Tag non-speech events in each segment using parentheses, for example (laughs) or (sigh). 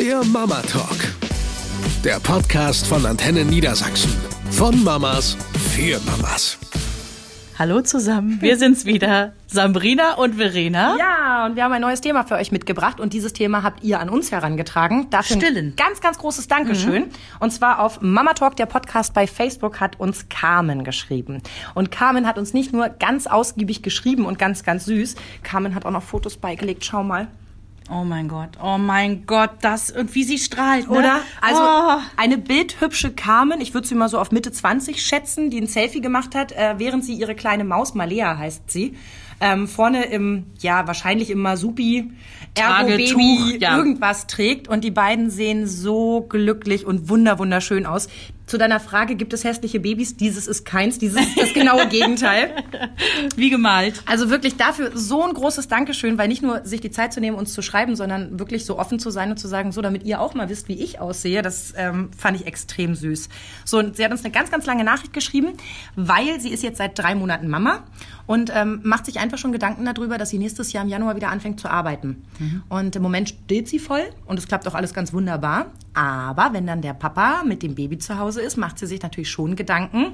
Der Mama Talk. Der Podcast von Antenne Niedersachsen. Von Mamas für Mamas. Hallo zusammen, wir sind's wieder, Sabrina und Verena. Ja, und wir haben ein neues Thema für euch mitgebracht und dieses Thema habt ihr an uns herangetragen. Dafür Stillen. Ein ganz, ganz großes Dankeschön. Mhm. Und zwar auf Mama Talk, der Podcast bei Facebook, hat uns Carmen geschrieben. Und Carmen hat uns nicht nur ganz ausgiebig geschrieben und ganz, ganz süß, Carmen hat auch noch Fotos beigelegt. Schau mal. Oh mein Gott, oh mein Gott, das und wie sie strahlt, ne? oder? Also oh. eine bildhübsche Carmen, ich würde sie mal so auf Mitte 20 schätzen, die ein Selfie gemacht hat, äh, während sie ihre kleine Maus, Malea heißt sie, ähm, vorne im, ja, wahrscheinlich im Masupi, Ergo-Baby, ja. irgendwas trägt. Und die beiden sehen so glücklich und wunder wunderschön aus. Zu deiner Frage, gibt es hässliche Babys? Dieses ist keins, dieses ist das genaue (laughs) Gegenteil. Wie gemalt. Also wirklich dafür so ein großes Dankeschön, weil nicht nur sich die Zeit zu nehmen, uns zu schreiben, sondern wirklich so offen zu sein und zu sagen, so, damit ihr auch mal wisst, wie ich aussehe, das ähm, fand ich extrem süß. So, und sie hat uns eine ganz, ganz lange Nachricht geschrieben, weil sie ist jetzt seit drei Monaten Mama und ähm, macht sich einfach schon Gedanken darüber, dass sie nächstes Jahr im Januar wieder anfängt zu arbeiten. Mhm. Und im Moment steht sie voll und es klappt auch alles ganz wunderbar. Aber wenn dann der Papa mit dem Baby zu Hause ist, macht sie sich natürlich schon Gedanken.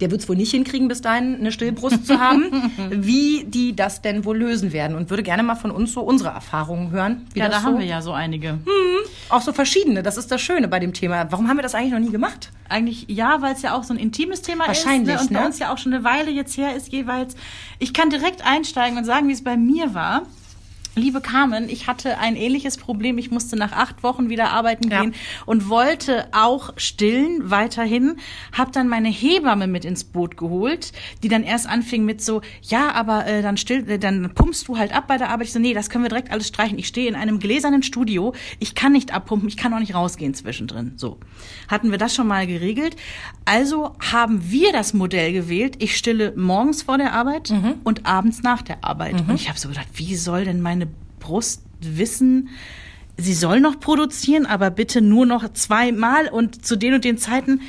Der wird es wohl nicht hinkriegen, bis dahin eine Stillbrust zu haben, (laughs) wie die das denn wohl lösen werden. Und würde gerne mal von uns so unsere Erfahrungen hören. ja, da so haben wir ja so einige. Hm, auch so verschiedene. Das ist das Schöne bei dem Thema. Warum haben wir das eigentlich noch nie gemacht? Eigentlich ja, weil es ja auch so ein intimes Thema Wahrscheinlich, ist. Ne? Und ne? bei uns ja auch schon eine Weile jetzt her ist jeweils. Ich kann direkt einsteigen und sagen, wie es bei mir war. Liebe Carmen, ich hatte ein ähnliches Problem. Ich musste nach acht Wochen wieder arbeiten ja. gehen und wollte auch stillen weiterhin. Hab dann meine Hebamme mit ins Boot geholt, die dann erst anfing mit so, ja, aber äh, dann still, äh, dann pumpst du halt ab bei der Arbeit. Ich so, nee, das können wir direkt alles streichen. Ich stehe in einem gläsernen Studio. Ich kann nicht abpumpen. Ich kann auch nicht rausgehen zwischendrin. So hatten wir das schon mal geregelt. Also haben wir das Modell gewählt. Ich stille morgens vor der Arbeit mhm. und abends nach der Arbeit. Mhm. Und ich habe so gedacht, wie soll denn meine Brust wissen, sie soll noch produzieren, aber bitte nur noch zweimal und zu den und den Zeiten.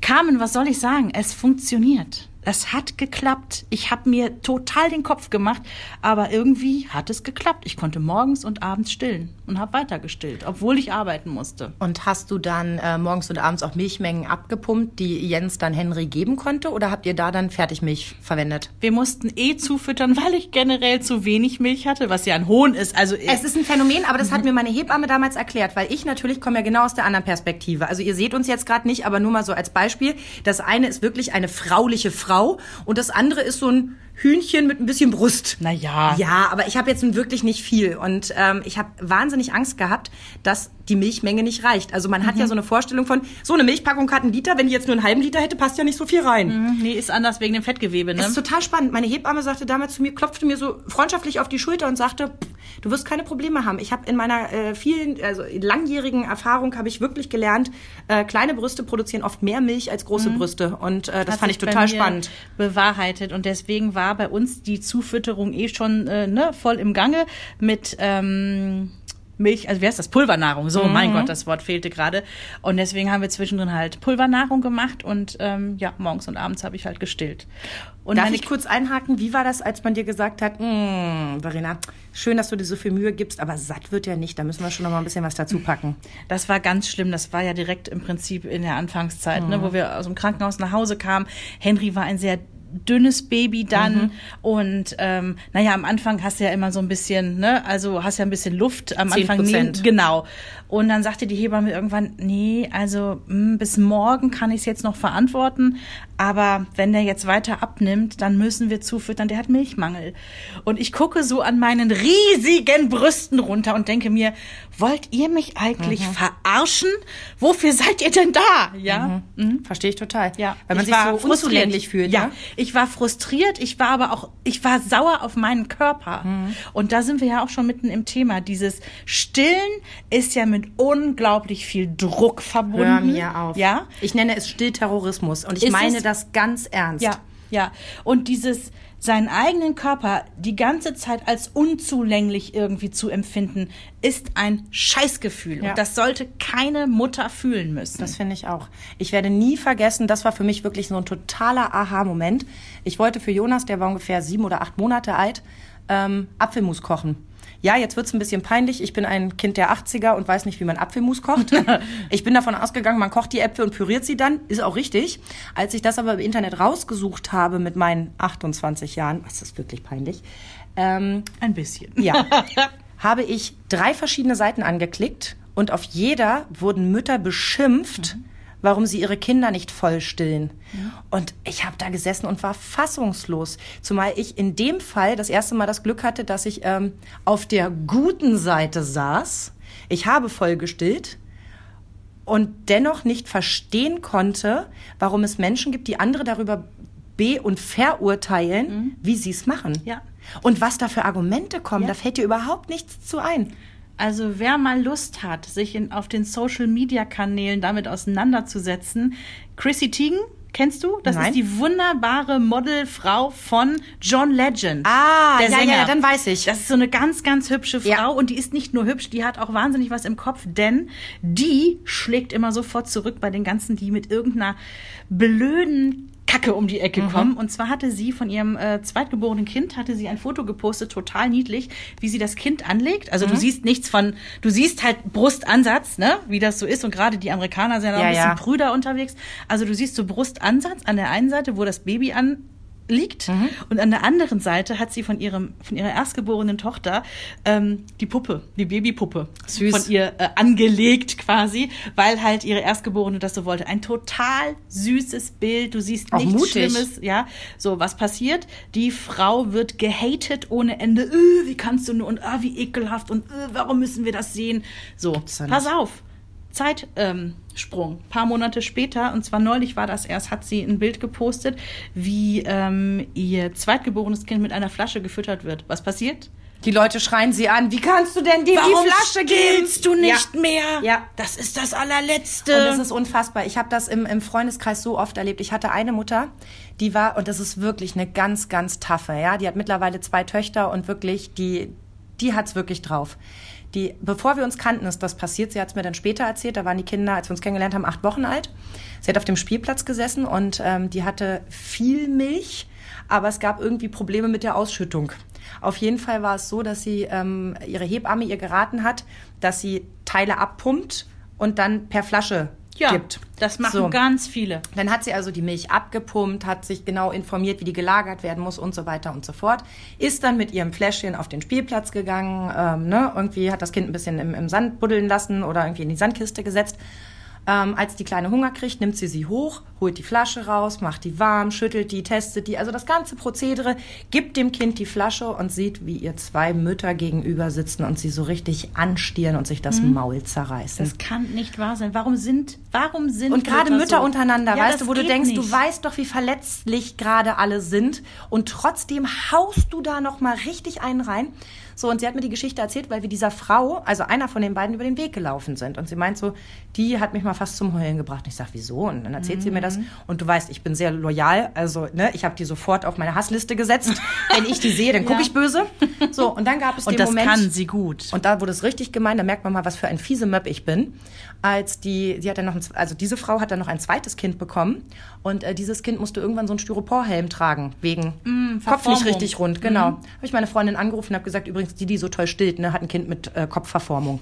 Carmen, was soll ich sagen? Es funktioniert. Es hat geklappt. Ich habe mir total den Kopf gemacht, aber irgendwie hat es geklappt. Ich konnte morgens und abends stillen und habe weiter gestillt, obwohl ich arbeiten musste. Und hast du dann äh, morgens und abends auch Milchmengen abgepumpt, die Jens dann Henry geben konnte, oder habt ihr da dann Fertigmilch verwendet? Wir mussten eh zufüttern, (laughs) weil ich generell zu wenig Milch hatte, was ja ein Hohn ist. Also es ist ein Phänomen, aber das mhm. hat mir meine Hebamme damals erklärt, weil ich natürlich komme ja genau aus der anderen Perspektive. Also ihr seht uns jetzt gerade nicht, aber nur mal so als Beispiel. Das eine ist wirklich eine frauliche Frau Frau und das andere ist so ein Hühnchen mit ein bisschen Brust. Naja. Ja, aber ich habe jetzt wirklich nicht viel. Und ähm, ich habe wahnsinnig Angst gehabt, dass die Milchmenge nicht reicht. Also man mhm. hat ja mhm. so eine Vorstellung von, so eine Milchpackung hat einen Liter, wenn die jetzt nur einen halben Liter hätte, passt ja nicht so viel rein. Mhm. Nee, ist anders wegen dem Fettgewebe, ne? Das ist total spannend. Meine Hebamme sagte damals zu mir, klopfte mir so freundschaftlich auf die Schulter und sagte, du wirst keine Probleme haben. Ich habe in meiner äh, vielen, also langjährigen Erfahrung habe ich wirklich gelernt, äh, kleine Brüste produzieren oft mehr Milch als große mhm. Brüste. Und äh, das hat fand ich total spannend. Bewahrheitet. Und deswegen war bei uns die Zufütterung eh schon äh, ne, voll im Gange mit ähm, Milch, also wie heißt das? Pulvernahrung. So, mhm. mein Gott, das Wort fehlte gerade. Und deswegen haben wir zwischendrin halt Pulvernahrung gemacht und ähm, ja, morgens und abends habe ich halt gestillt. Und Darf ich kurz einhaken? Wie war das, als man dir gesagt hat, hm, Verena, schön, dass du dir so viel Mühe gibst, aber satt wird ja nicht, da müssen wir schon noch mal ein bisschen was dazu packen. (laughs) Das war ganz schlimm. Das war ja direkt im Prinzip in der Anfangszeit, mhm. ne, wo wir aus dem Krankenhaus nach Hause kamen. Henry war ein sehr dünnes Baby dann. Mhm. Und ähm, naja, am Anfang hast du ja immer so ein bisschen, ne, also hast ja ein bisschen Luft am 10%. Anfang. Nee, genau. Und dann sagte die Hebamme irgendwann, nee, also mh, hm, bis morgen kann ich es jetzt noch verantworten, aber wenn der jetzt weiter abnimmt, dann müssen wir zufüttern, der hat Milchmangel. Und ich gucke so an meinen riesigen Brüsten runter und denke mir, wollt ihr mich eigentlich mhm. verarschen? Wofür seid ihr denn da? Ja, mhm. Mhm. verstehe ich total. Ja, weil man ich sich so unzulänglich fühlt. Ja, ne? ich war frustriert, ich war aber auch, ich war sauer auf meinen Körper. Mhm. Und da sind wir ja auch schon mitten im Thema. Dieses Stillen ist ja mit mit unglaublich viel Druck verbunden. Hör mir auf. Ja? Ich nenne es Stillterrorismus und ich Ist meine das ganz ernst. Ja, ja. Und dieses seinen eigenen Körper die ganze Zeit als unzulänglich irgendwie zu empfinden, ist ein Scheißgefühl. Ja. Und das sollte keine Mutter fühlen müssen. Das finde ich auch. Ich werde nie vergessen, das war für mich wirklich so ein totaler Aha-Moment. Ich wollte für Jonas, der war ungefähr sieben oder acht Monate alt, ähm, Apfelmus kochen. Ja, jetzt wird's ein bisschen peinlich. Ich bin ein Kind der 80er und weiß nicht, wie man Apfelmus kocht. (laughs) ich bin davon ausgegangen, man kocht die Äpfel und püriert sie dann. Ist auch richtig. Als ich das aber im Internet rausgesucht habe mit meinen 28 Jahren, was ist wirklich peinlich, ähm, Ein bisschen. ja, (laughs) habe ich drei verschiedene Seiten angeklickt und auf jeder wurden Mütter beschimpft, warum sie ihre Kinder nicht voll stillen. Und ich habe da gesessen und war fassungslos. Zumal ich in dem Fall das erste Mal das Glück hatte, dass ich ähm, auf der guten Seite saß. Ich habe voll gestillt und dennoch nicht verstehen konnte, warum es Menschen gibt, die andere darüber be- und verurteilen, wie sie es machen. Ja. Und was da für Argumente kommen, Ja. da fällt dir überhaupt nichts zu ein. Also wer mal Lust hat, sich in, auf den Social-Media-Kanälen damit auseinanderzusetzen, Chrissy Teigen, kennst du? Das Nein. ist die wunderbare Modelfrau von John Legend. Ah, der ja, Sänger. ja, dann weiß ich. Das ist so eine ganz, ganz hübsche Frau Ja. und die ist nicht nur hübsch, die hat auch wahnsinnig was im Kopf, denn die schlägt immer sofort zurück bei den ganzen, die mit irgendeiner blöden Kacke um die Ecke kommen. Und zwar hatte sie von ihrem äh, zweitgeborenen Kind, hatte sie ein Foto gepostet, total niedlich, wie sie das Kind anlegt. Also du siehst nichts von, du siehst halt Brustansatz, ne, wie das so ist. Und gerade die Amerikaner sind ja Ja, ein bisschen ja. Brüder unterwegs. Also du siehst so Brustansatz an der einen Seite, wo das Baby an liegt. Mhm. und an der anderen Seite hat sie von ihrem von ihrer erstgeborenen Tochter ähm, die Puppe die Babypuppe Süß. von ihr äh, angelegt quasi weil halt ihre erstgeborene das so wollte. Ein total süßes Bild. Du siehst Auch nichts mutig. Schlimmes ja. So was passiert? Die Frau wird gehatet ohne Ende. Äh, wie kannst du nur? Und ah, wie ekelhaft. Und äh, warum müssen wir das sehen? So pass auf Zeitsprung. Sprung. paar Monate später, und zwar neulich war das erst, hat sie ein Bild gepostet, wie ähm, ihr zweitgeborenes Kind mit einer Flasche gefüttert wird. Was passiert? Die Leute schreien sie an, wie kannst du denn dir die Flasche geben? du nicht ja. mehr? Ja. Das ist das allerletzte. Und das ist unfassbar. Ich habe das im, im Freundeskreis so oft erlebt. Ich hatte eine Mutter, die war, und das ist wirklich eine ganz, ganz taffe, ja. Die hat mittlerweile zwei Töchter und wirklich, die, die hat's wirklich drauf. Die, bevor wir uns kannten, ist das passiert. Sie hat es mir dann später erzählt. Da waren die Kinder, als wir uns kennengelernt haben, acht Wochen alt. Sie hat auf dem Spielplatz gesessen und ähm, die hatte viel Milch, aber es gab irgendwie Probleme mit der Ausschüttung. Auf jeden Fall war es so, dass sie ähm, ihre Hebamme ihr geraten hat, dass sie Teile abpumpt und dann per Flasche ja, gibt. das machen So. ganz viele. Dann hat sie also die Milch abgepumpt, hat sich genau informiert, wie die gelagert werden muss und so weiter und so fort. Ist dann mit ihrem Fläschchen auf den Spielplatz gegangen, ähm, ne? irgendwie hat das Kind ein bisschen im, im Sand buddeln lassen oder irgendwie in die Sandkiste gesetzt. Ähm, als die Kleine Hunger kriegt, nimmt sie sie hoch, holt die Flasche raus, macht die warm, schüttelt die, testet die. Also das ganze Prozedere, gibt dem Kind die Flasche und sieht, wie ihr zwei Mütter gegenüber sitzen und sie so richtig anstieren und sich das Maul zerreißen. Das kann nicht wahr sein. Warum sind, warum sind Und gerade Mütter so? untereinander, Ja, weißt du, wo du denkst, nicht. du weißt doch, wie verletzlich gerade alle sind und trotzdem haust du da noch mal richtig einen rein. So, und sie hat mir die Geschichte erzählt, weil wir dieser Frau, also einer von den beiden, über den Weg gelaufen sind. Und sie meint so, die hat mich mal fast zum Heulen gebracht. Und ich sag, wieso? Und dann erzählt sie mir das. Und du weißt, ich bin sehr loyal. Also, ne, ich habe die sofort auf meine Hassliste gesetzt. Wenn ich die sehe, dann (laughs) gucke Ja. ich böse. So, und dann gab es Und den das Moment. kann sie gut. Und da wurde es richtig gemein, da merkt man mal, was für ein fiese Möb ich bin. Als die, sie hat dann noch, ein, also diese Frau hat dann noch ein zweites Kind bekommen und äh, dieses Kind musste irgendwann so einen Styroporhelm tragen, wegen Kopf nicht richtig rund, genau. Habe ich meine Freundin angerufen und habe gesagt, übrigens, die, die so toll stillt, ne, hat ein Kind mit äh, Kopfverformung.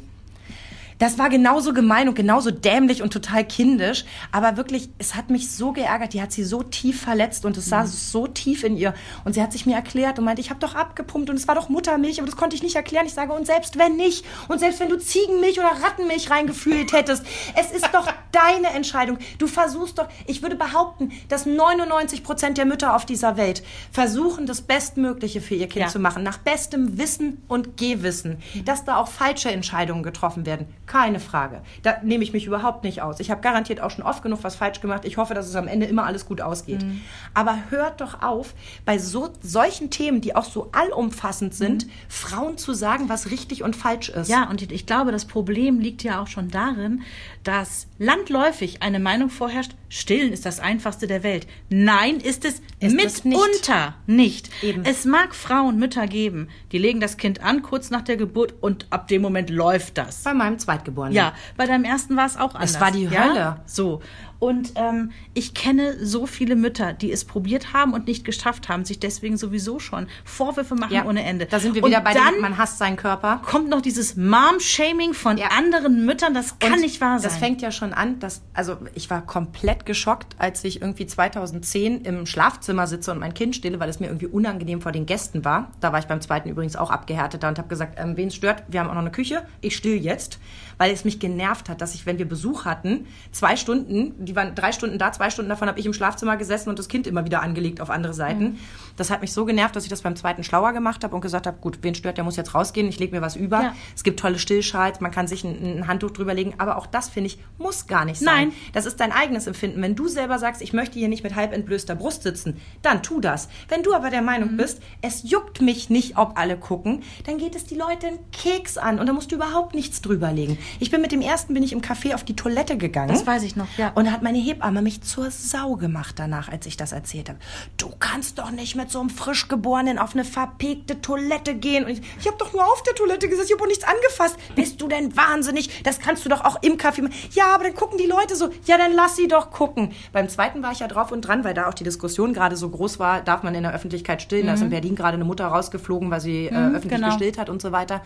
Das war genauso gemein und genauso dämlich und total kindisch. Aber wirklich, es hat mich so geärgert. Die hat sie so tief verletzt und es Mhm. saß so tief in ihr. Und sie hat sich mir erklärt und meinte, ich habe doch abgepumpt und es war doch Muttermilch, aber das konnte ich nicht erklären. Ich sage, und selbst wenn nicht, und selbst wenn du Ziegenmilch oder Rattenmilch reingefühlt hättest, es ist doch (laughs) deine Entscheidung. Du versuchst doch, ich würde behaupten, dass 99 Prozent der Mütter auf dieser Welt versuchen, das Bestmögliche für ihr Kind Ja. zu machen, nach bestem Wissen und Gehwissen. Dass da auch falsche Entscheidungen getroffen werden, keine Frage. Da nehme ich mich überhaupt nicht aus. Ich habe garantiert auch schon oft genug was falsch gemacht. Ich hoffe, dass es am Ende immer alles gut ausgeht. Mhm. Aber hört doch auf, bei so solchen Themen, die auch so allumfassend sind, Frauen zu sagen, was richtig und falsch ist. Mhm. Ja, und ich glaube, das Problem liegt ja auch schon darin, dass landläufig eine Meinung vorherrscht, stillen ist das einfachste der Welt. Nein, ist es Ist es nicht. mitunter nicht. Eben. Es mag Frauen, Mütter geben, die legen das Kind an kurz nach der Geburt und ab dem Moment läuft das. Bei meinem Zweitgeborenen. Ja, bei deinem ersten war es auch anders. war die ja? Hölle. So. Und ähm, ich kenne so viele Mütter, die es probiert haben und nicht geschafft haben, sich deswegen sowieso schon Vorwürfe machen Ja. ohne Ende. Da sind wir und wieder bei dann dem, man hasst seinen Körper. kommt noch dieses Mom-Shaming von Ja. anderen Müttern. Das kann Und nicht wahr sein. Das fängt ja schon an, dass, also ich war komplett geschockt, als ich irgendwie 2010 im Schlafzimmer sitze und mein Kind stille, weil es mir irgendwie unangenehm vor den Gästen war. Da war ich beim zweiten übrigens auch abgehärteter und habe gesagt, ähm, wen es stört, wir haben auch noch eine Küche, ich still jetzt, weil es mich genervt hat, dass ich, wenn wir Besuch hatten, zwei Stunden, die waren drei Stunden da, zwei Stunden davon habe ich im Schlafzimmer gesessen und das Kind immer wieder angelegt auf andere Seiten. Mhm. Das hat mich so genervt, dass ich das beim zweiten schlauer gemacht habe und gesagt habe, gut, wen stört, der muss jetzt rausgehen, ich lege mir was über. Ja. Es gibt tolle Stillschals, man kann sich ein, ein Handtuch drüber legen, aber auch das, finde ich, muss gar nicht sein. Nein. Das ist dein eigenes Empfinden. Wenn du selber sagst, ich möchte hier nicht mit halb entblößter Brust sitzen, dann tu das. Wenn du aber der Mhm. Meinung bist, es juckt mich nicht, ob alle gucken, dann geht es die Leute einen Keks an und da musst du überhaupt nichts drüberlegen. Ich bin mit dem ersten, bin ich im Café auf die Toilette gegangen. Das weiß ich noch, ja. Und hat meine Hebamme mich zur Sau gemacht danach, als ich das erzählt habe. Du kannst doch nicht mit so einem Frischgeborenen auf eine verpegte Toilette gehen. Und ich, ich habe doch nur auf der Toilette gesessen, ich habe auch nichts angefasst. Bist du denn wahnsinnig? Das kannst du doch auch im Café machen. Ja, aber dann gucken die Leute so. Ja, dann lass sie doch gucken. Beim zweiten war ich ja drauf und dran, weil da auch die Diskussion gerade so groß war, darf man in der Öffentlichkeit stillen. Da ist in Berlin gerade eine Mutter rausgeflogen, weil sie äh, öffentlich genau. gestillt hat und so weiter.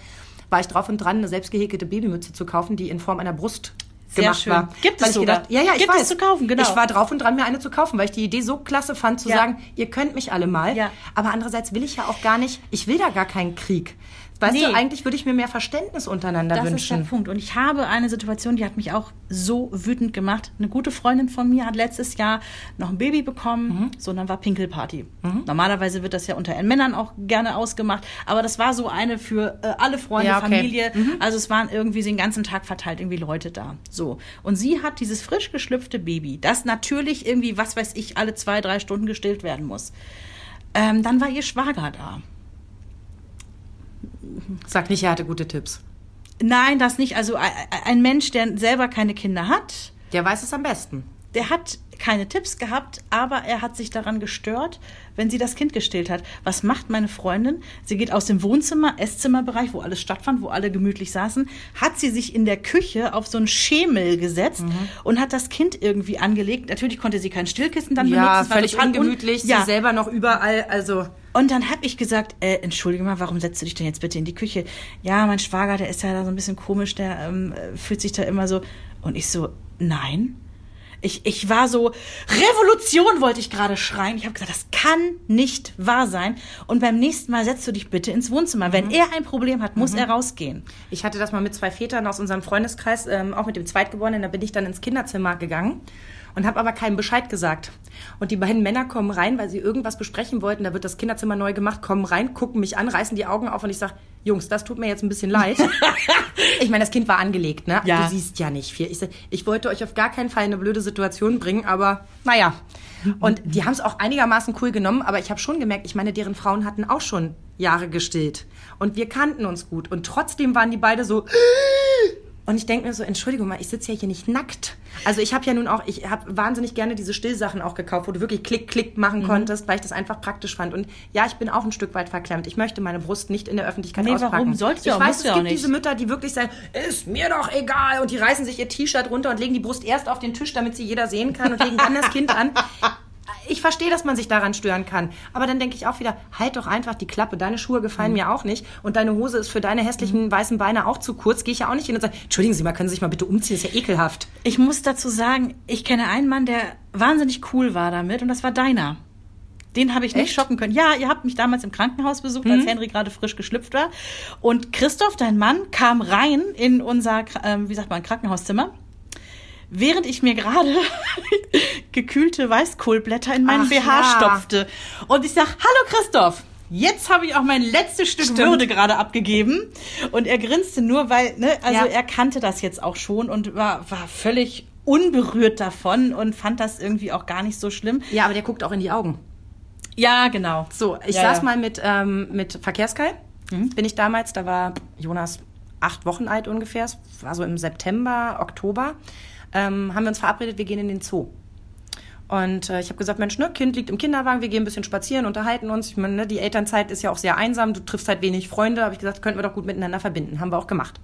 War ich drauf und dran, eine selbstgehäkelte Babymütze zu kaufen, die in Form einer Brust Sehr gemacht schön. war. Gibt es ich sogar. gedacht, ja, ja, ich Gibt es weiß. zu kaufen, genau. Ich war drauf und dran, mir eine zu kaufen, weil ich die Idee so klasse fand, zu Ja. sagen, ihr könnt mich alle mal. Ja. Aber andererseits will ich ja auch gar nicht, ich will da gar keinen Krieg. Weißt Nee. du, eigentlich würde ich mir mehr Verständnis untereinander Das ist der wünschen. Punkt. Und ich habe eine Situation, die hat mich auch so wütend gemacht. Eine gute Freundin von mir hat letztes Jahr noch ein Baby bekommen. Mhm. So, und dann war Pinkelparty. Normalerweise wird das ja unter Männern auch gerne ausgemacht. Aber das war so eine für äh, alle Freunde, Ja, okay. Mhm. Familie. Also es waren irgendwie den ganzen Tag verteilt irgendwie Leute da. So. Und sie hat dieses frisch geschlüpfte Baby, das natürlich irgendwie, was weiß ich, alle zwei, drei Stunden gestillt werden muss. Ähm, dann war ihr Schwager da. Sag nicht, er hatte gute Tipps. Nein, das nicht. Also ein- Mensch, der selber keine Kinder hat, Der weiß es am besten. der hat keine Tipps gehabt, aber er hat sich daran gestört, wenn sie das Kind gestillt hat. Was macht meine Freundin? Sie geht aus dem Wohnzimmer, Esszimmerbereich, wo alles stattfand, wo alle gemütlich saßen, hat sie sich in der Küche auf so einen Schemel gesetzt und hat das Kind irgendwie angelegt. Natürlich konnte sie kein Stillkissen dann benutzen. Ja, war völlig ungemütlich, Ja, sie selber noch überall, also... und dann habe ich gesagt, äh, entschuldige mal, warum setzt du dich denn jetzt bitte in die Küche? Ja, mein Schwager, der ist ja da so ein bisschen komisch, der ähm, äh, fühlt sich da immer so. Und ich so, nein. Ich, ich war so, Revolution wollte ich gerade schreien. Ich habe gesagt, das kann nicht wahr sein. Und beim nächsten Mal setzt du dich bitte ins Wohnzimmer. Wenn er ein Problem hat, muss er rausgehen. Ich hatte das mal mit zwei Vätern aus unserem Freundeskreis, ähm, auch mit dem Zweitgeborenen. Da bin ich dann ins Kinderzimmer gegangen und habe aber keinen Bescheid gesagt. Und die beiden Männer kommen rein, weil sie irgendwas besprechen wollten. Da wird das Kinderzimmer neu gemacht, kommen rein, gucken mich an, reißen die Augen auf und ich sage, Jungs, das tut mir jetzt ein bisschen leid. (laughs) ich meine, das Kind war angelegt, ne? Ja. Du siehst ja nicht viel. Ich, ich wollte euch auf gar keinen Fall in eine blöde Situation bringen, aber naja. Und die haben es auch einigermaßen cool genommen, aber ich habe schon gemerkt, ich meine, deren Frauen hatten auch schon Jahre gestillt. Und wir kannten uns gut. Und trotzdem waren die beide so. Und ich denke mir so, Entschuldigung mal, ich sitze ja hier nicht nackt. Also ich habe ja nun auch, ich habe wahnsinnig gerne diese Stillsachen auch gekauft, wo du wirklich Klick, Klick machen Mhm. konntest, weil ich das einfach praktisch fand. Und ja, ich bin auch ein Stück weit verklemmt. Ich möchte meine Brust nicht in der Öffentlichkeit Nee, auspacken. warum? Sollst du ich auch, weiß, es gibt diese Mütter, die wirklich sagen, ist mir doch egal. Und die reißen sich ihr T-Shirt runter und legen die Brust erst auf den Tisch, damit sie jeder sehen kann und legen dann das Kind an. (laughs) Ich verstehe, dass man sich daran stören kann. Aber dann denke ich auch wieder, halt doch einfach die Klappe. Deine Schuhe gefallen Mhm. mir auch nicht. Und deine Hose ist für deine hässlichen weißen Beine auch zu kurz. Gehe ich ja auch nicht hin und sage, entschuldigen Sie mal, können Sie sich mal bitte umziehen? Das ist ja ekelhaft. Ich muss dazu sagen, ich kenne einen Mann, der wahnsinnig cool war damit und das war deiner. Den habe ich nicht Echt? schocken können. Ja, ihr habt mich damals im Krankenhaus besucht, als Henry gerade frisch geschlüpft war. Und Christoph, dein Mann, kam rein in unser, ähm, wie sagt man, Krankenhauszimmer. Während ich mir gerade (laughs) gekühlte Weißkohlblätter in meinen Ach, BH ja. stopfte. Und ich sag, hallo Christoph. Jetzt habe ich auch mein letztes Stück Stimmt. Würde gerade abgegeben. Und er grinste nur, weil, ne, also Ja. er kannte das jetzt auch schon und war, war völlig unberührt davon und fand das irgendwie auch gar nicht so schlimm. Ja, aber der guckt auch in die Augen. Ja, genau. So, ich Ja, saß ja. mal mit, ähm, mit Verkehrskai. Bin ich damals, da war Jonas acht Wochen alt ungefähr. Es war so im September, Oktober. Ähm, haben wir uns verabredet, wir gehen in den Zoo. Und äh, ich habe gesagt, Mensch, ne, Kind liegt im Kinderwagen, wir gehen ein bisschen spazieren, unterhalten uns. Ich meine, ne, die Elternzeit ist ja auch sehr einsam, du triffst halt wenig Freunde. Habe ich gesagt, könnten wir doch gut miteinander verbinden. Haben wir auch gemacht.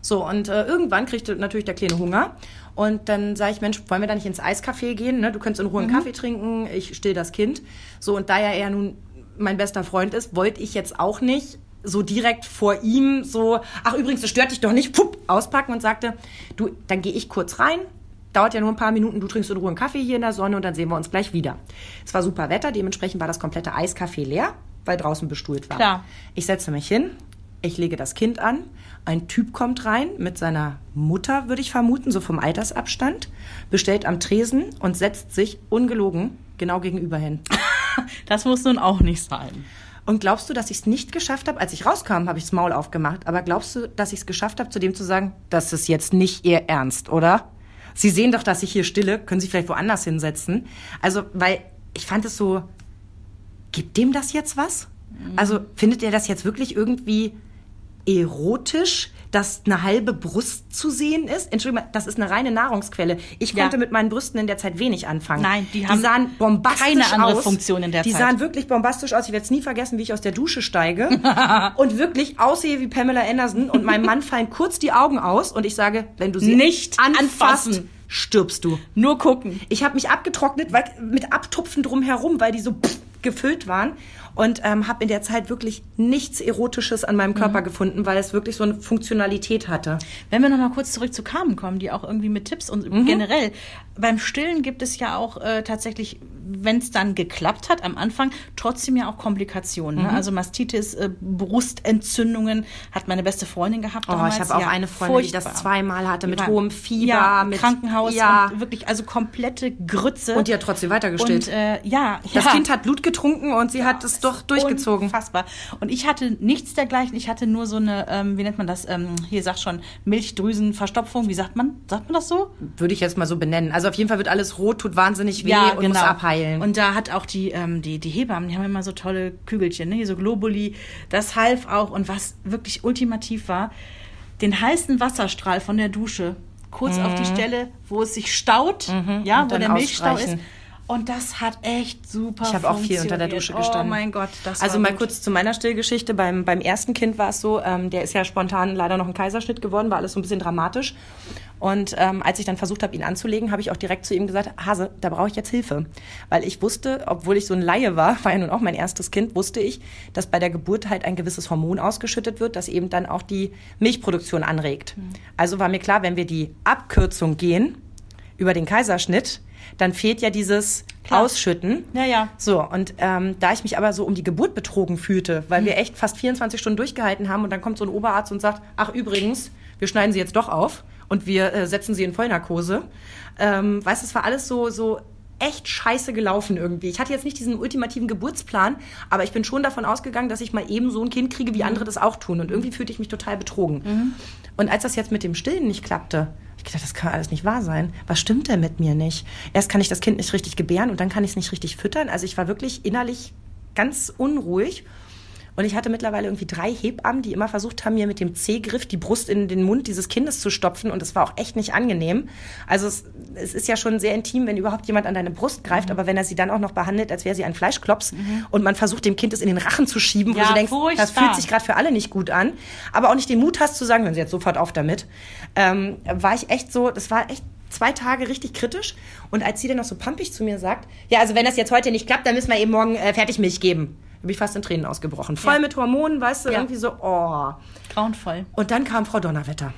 So, und äh, irgendwann kriegte natürlich der Kleine Hunger. Und dann sage ich, Mensch, wollen wir da nicht ins Eiscafé gehen? Ne? Du könntest in Ruhe einen Kaffee trinken, ich still das Kind. So, und da ja er nun mein bester Freund ist, wollte ich jetzt auch nicht so direkt vor ihm so, ach übrigens, das stört dich doch nicht, pup, auspacken und sagte, du, dann gehe ich kurz rein, dauert ja nur ein paar Minuten, du trinkst in Ruhe einen Kaffee hier in der Sonne und dann sehen wir uns gleich wieder. Es war super Wetter, dementsprechend war das komplette Eiscafé leer, weil draußen bestuhlt war. Klar. Ich setze mich hin, ich lege das Kind an, ein Typ kommt rein mit seiner Mutter, würde ich vermuten, so vom Altersabstand, bestellt am Tresen und setzt sich ungelogen genau gegenüber hin. (laughs) Das muss nun auch nicht sein. Und glaubst du, dass ich es nicht geschafft habe? Als ich rauskam, habe ich das Maul aufgemacht. Aber glaubst du, dass ich es geschafft habe, zu dem zu sagen, das ist jetzt nicht Ihr Ernst, oder? Sie sehen doch, dass ich hier stille. Können Sie vielleicht woanders hinsetzen? Also, weil ich fand es so, gibt dem das jetzt was? Also, findet er das jetzt wirklich irgendwie erotisch, dass eine halbe Brust zu sehen ist? Entschuldigung, das ist eine reine Nahrungsquelle. Ich Ja. konnte mit meinen Brüsten in der Zeit wenig anfangen. Nein, die haben sahen bombastisch keine andere aus. Funktion in der die Zeit. sahen wirklich bombastisch aus. Ich werde es nie vergessen, wie ich aus der Dusche steige (laughs) und wirklich aussehe wie Pamela Anderson und meinem Mann fallen kurz die Augen aus und ich sage, wenn du sie Nicht anfasst, anfassen. stirbst du. Nur gucken. Ich habe mich abgetrocknet, weil, mit Abtupfen drumherum, weil die so pff, gefüllt waren. Und ähm, habe in der Zeit wirklich nichts Erotisches an meinem Mhm. Körper gefunden, weil es wirklich so eine Funktionalität hatte. Wenn wir noch mal kurz zurück zu Carmen kommen, die auch irgendwie mit Tipps und Mhm. generell beim Stillen gibt es ja auch äh, tatsächlich, wenn es dann geklappt hat am Anfang, trotzdem ja auch Komplikationen. Mhm. Ne? Also Mastitis, äh, Brustentzündungen hat meine beste Freundin gehabt. Oh, damals. ich habe auch Ja, eine Freundin, die das furchtbar. zweimal hatte, mit Ja. hohem Fieber, ja, mit Krankenhaus Ja. wirklich also komplette Grütze. Und die hat trotzdem weitergestillt. Und, äh, ja, Das. Kind hat Blut getrunken und sie hat es doch durchgezogen. Unfassbar. Und ich hatte nichts dergleichen. Ich hatte nur so eine, ähm, wie nennt man das? Ähm, hier sagt schon Milchdrüsenverstopfung. Wie sagt man? Sagt man das so? Würde ich jetzt mal so benennen. Also auf jeden Fall wird alles rot, tut wahnsinnig weh und muss abheilen. genau. Und da hat auch die, ähm, die, die Hebammen, die haben immer so tolle Kügelchen, ne? hier so Globuli. Das half auch. Und was wirklich ultimativ war, den heißen Wasserstrahl von der Dusche kurz auf die Stelle, wo es sich staut, ja, Mhm. und wo der Milchstau ist. Und das hat echt super Ich habe auch viel unter der Dusche gestanden. Oh mein Gott, das Also mal gut. kurz zu meiner Stillgeschichte. Beim, beim ersten Kind war es so, ähm, der ist ja spontan leider noch ein Kaiserschnitt geworden, war alles so ein bisschen dramatisch. Und ähm, als ich dann versucht habe, ihn anzulegen, habe ich auch direkt zu ihm gesagt, Hase, da brauche ich jetzt Hilfe. Weil ich wusste, obwohl ich so ein Laie war, (laughs) war ja nun auch mein erstes Kind, wusste ich, dass bei der Geburt halt ein gewisses Hormon ausgeschüttet wird, das eben dann auch die Milchproduktion anregt. Mhm. Also war mir klar, wenn wir die Abkürzung gehen über den Kaiserschnitt, dann fehlt ja dieses Klar. Ausschütten. Ja, ja. So, und ähm, da ich mich aber so um die Geburt betrogen fühlte, weil wir echt fast 24 Stunden durchgehalten haben und dann kommt so ein Oberarzt und sagt, ach übrigens, wir schneiden sie jetzt doch auf und wir äh, setzen sie in Vollnarkose. Ähm, weißt du, es war alles so, so echt scheiße gelaufen irgendwie. Ich hatte jetzt nicht diesen ultimativen Geburtsplan, aber ich bin schon davon ausgegangen, dass ich mal eben so ein Kind kriege, wie andere das auch tun. Und irgendwie fühlte ich mich total betrogen. Und als das jetzt mit dem Stillen nicht klappte, ich gedacht, das kann alles nicht wahr sein. Was stimmt denn mit mir nicht? Erst kann ich das Kind nicht richtig gebären und dann kann ich es nicht richtig füttern. Also ich war wirklich innerlich ganz unruhig. Und ich hatte mittlerweile irgendwie drei Hebammen, die immer versucht haben, mir mit dem C-Griff die Brust in den Mund dieses Kindes zu stopfen. Und es war auch echt nicht angenehm. Also es, es ist ja schon sehr intim, wenn überhaupt jemand an deine Brust greift. Aber wenn er sie dann auch noch behandelt, als wäre sie ein Fleischklops und man versucht, dem Kind es in den Rachen zu schieben, wo Ja, du denkst, das furchtbar. fühlt sich gerade für alle nicht gut an. Aber auch nicht den Mut hast zu sagen, hören Sie jetzt sofort auf damit. Ähm, war ich echt so, das war echt zwei Tage richtig kritisch. Und als sie dann noch so pampig zu mir sagt, ja, also wenn das jetzt heute nicht klappt, dann müssen wir eben morgen äh, Fertigmilch geben. Bin ich fast in Tränen ausgebrochen. Voll Ja. mit Hormonen, weißt du, Ja. irgendwie so, oh. Grauenvoll. Und dann kam Frau Donnerwetter.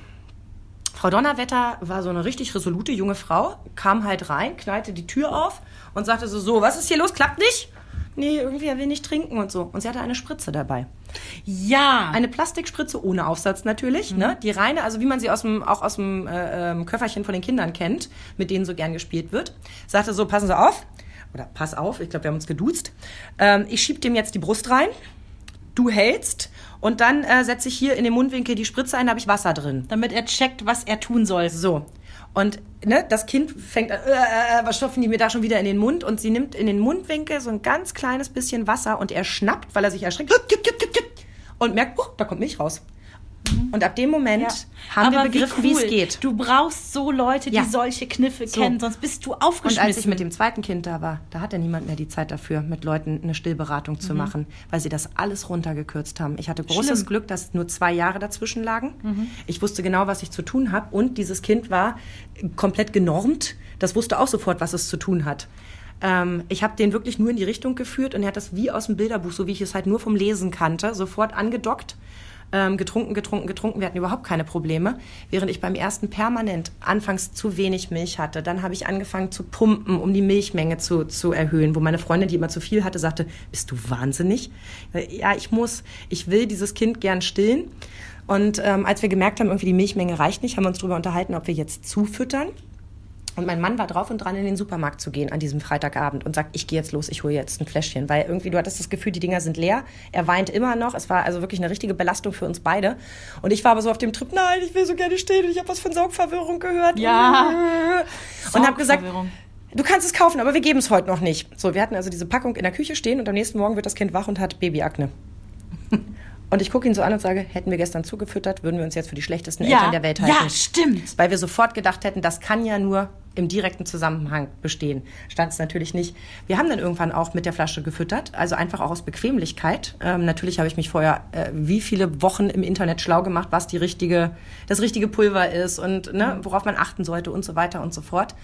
Frau Donnerwetter war so eine richtig resolute junge Frau, kam halt rein, knallte die Tür auf und sagte so, so, was ist hier los, klappt nicht? Nee, irgendwie, er will nicht trinken und so. Und sie hatte eine Spritze dabei. Ja. Eine Plastikspritze ohne Aufsatz natürlich, ne? Die reine, also wie man sie aus dem, auch aus dem äh, ähm, Köfferchen von den Kindern kennt, mit denen so gern gespielt wird. Sagte so, passen Sie auf, oder pass auf, ich glaube, wir haben uns geduzt. Ähm, ich schieb dem jetzt die Brust rein, du hältst und dann äh, setze ich hier in den Mundwinkel die Spritze ein, da habe ich Wasser drin. damit er checkt, was er tun soll. So. Und ne, das Kind fängt an, äh, äh, was stopfen die mir da schon wieder in den Mund? Und sie nimmt in den Mundwinkel so ein ganz kleines bisschen Wasser und er schnappt, weil er sich erschreckt und merkt, oh, da kommt Milch raus. Und ab dem Moment Ja. haben Aber wir begriffen, wie cool. es geht. Du brauchst so Leute, die Ja. solche Kniffe So. kennen, sonst bist du Und aufgeschmissen. als ich mit dem zweiten Kind da war, da hatte niemand mehr die Zeit dafür, mit Leuten eine Stillberatung Mhm. zu machen, weil sie das alles runtergekürzt haben. Ich hatte großes Schlimm. Mhm. Glück, dass nur zwei Jahre dazwischen lagen. Ich wusste genau, was ich zu tun habe. Und dieses Kind war komplett genormt. Das wusste auch sofort, was es zu tun hat. Ähm, ich habe den wirklich nur in die Richtung geführt und er hat das wie aus dem Bilderbuch, so wie ich es halt nur vom Lesen kannte, sofort angedockt ähm, getrunken, getrunken, getrunken. Wir hatten überhaupt keine Probleme. Während ich beim ersten permanent anfangs zu wenig Milch hatte. Dann habe ich angefangen zu pumpen, um die Milchmenge zu, zu erhöhen. Wo meine Freundin, die immer zu viel hatte, sagte, bist du wahnsinnig? Ja, ich muss, ich will dieses Kind gern stillen. Und ähm, als wir gemerkt haben, irgendwie die Milchmenge reicht nicht, haben wir uns darüber unterhalten, ob wir jetzt zufüttern. Und mein Mann war drauf und dran, in den Supermarkt zu gehen an diesem Freitagabend und sagt, ich gehe jetzt los, ich hole jetzt ein Fläschchen. Weil irgendwie, du hattest das Gefühl, die Dinger sind leer. Er weint immer noch. Es war also wirklich eine richtige Belastung für uns beide. Und ich war aber so auf dem Trip, nein, ich will so gerne stehen und ich habe was von Saugverwirrung gehört. Ja. (laughs) Und habe gesagt, du kannst es kaufen, aber wir geben es heute noch nicht. So, wir hatten also diese Packung in der Küche stehen und am nächsten Morgen wird das Kind wach und hat Babyakne. (laughs) Und ich gucke ihn so an und sage, hätten wir gestern zugefüttert, würden wir uns jetzt für die schlechtesten Eltern der Welt halten. ja, stimmt. Weil wir sofort gedacht hätten, das kann ja nur im direkten Zusammenhang bestehen. Stand es natürlich nicht. Wir haben dann irgendwann auch mit der Flasche gefüttert, also einfach auch aus Bequemlichkeit. Ähm, natürlich habe ich mich vorher äh, wie viele Wochen im Internet schlau gemacht, was die richtige, das richtige Pulver ist und ne, worauf man achten sollte und so weiter und so fort.